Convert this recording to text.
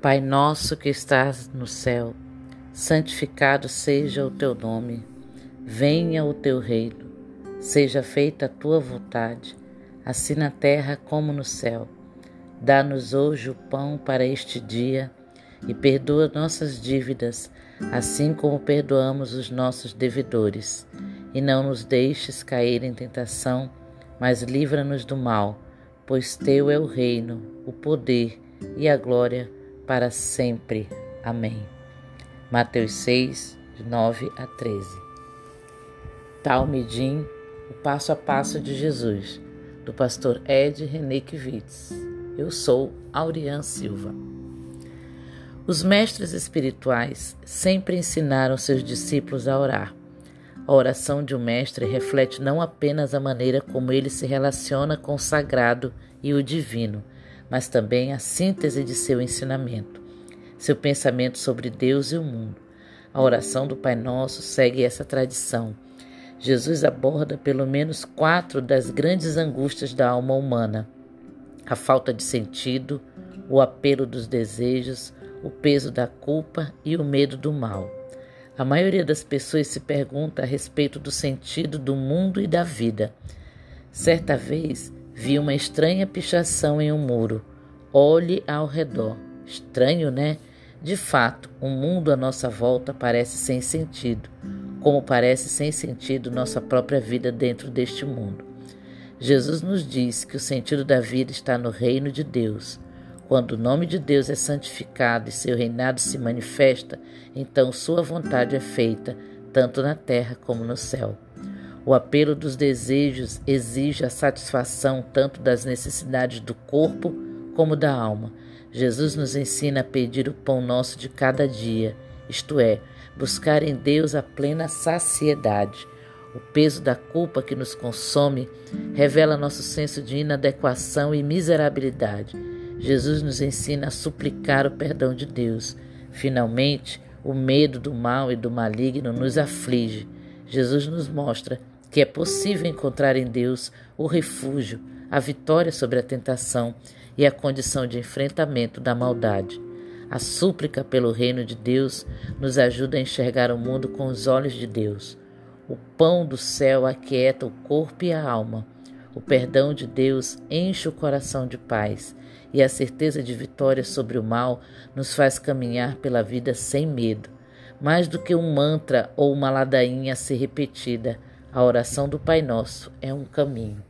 Pai nosso que estás no céu, santificado seja o teu nome. Venha o teu reino. Seja feita a tua vontade, assim na terra como no céu. Dá-nos hoje o pão para este dia e perdoa nossas dívidas, assim como perdoamos os nossos devedores. E não nos deixes cair em tentação, mas livra-nos do mal, pois teu é o reino, o poder e a glória para sempre. Amém. Mateus 6, de 9 a 13. Talmidim, o passo a passo de Jesus, do pastor Ed René Kivitz. Eu sou Aurian Silva. Os mestres espirituais sempre ensinaram seus discípulos a orar. A oração de um mestre reflete não apenas a maneira como ele se relaciona com o sagrado e o divino, mas também a síntese de seu ensinamento, seu pensamento sobre Deus e o mundo. A oração do Pai Nosso segue essa tradição. Jesus aborda pelo menos quatro das grandes angústias da alma humana: a falta de sentido, o apelo dos desejos, o peso da culpa e o medo do mal. A maioria das pessoas se pergunta a respeito do sentido do mundo e da vida. Certa vez, Vi uma estranha pichação em um muro. Olhe ao redor. Estranho, né? De fato, o mundo à nossa volta parece sem sentido, como parece sem sentido nossa própria vida dentro deste mundo. Jesus nos diz que o sentido da vida está no reino de Deus. Quando o nome de Deus é santificado e seu reinado se manifesta, então sua vontade é feita, tanto na terra como no céu. O apelo dos desejos exige a satisfação tanto das necessidades do corpo como da alma. Jesus nos ensina a pedir o pão nosso de cada dia, isto é, buscar em Deus a plena saciedade. O peso da culpa que nos consome revela nosso senso de inadequação e miserabilidade. Jesus nos ensina a suplicar o perdão de Deus. Finalmente, o medo do mal e do maligno nos aflige. Jesus nos mostra que é possível encontrar em Deus o refúgio, a vitória sobre a tentação e a condição de enfrentamento da maldade. A súplica pelo reino de Deus nos ajuda a enxergar o mundo com os olhos de Deus. O pão do céu aquieta o corpo e a alma. O perdão de Deus enche o coração de paz e a certeza de vitória sobre o mal nos faz caminhar pela vida sem medo. Mais do que um mantra ou uma ladainha a ser repetida, a oração do Pai Nosso é um caminho.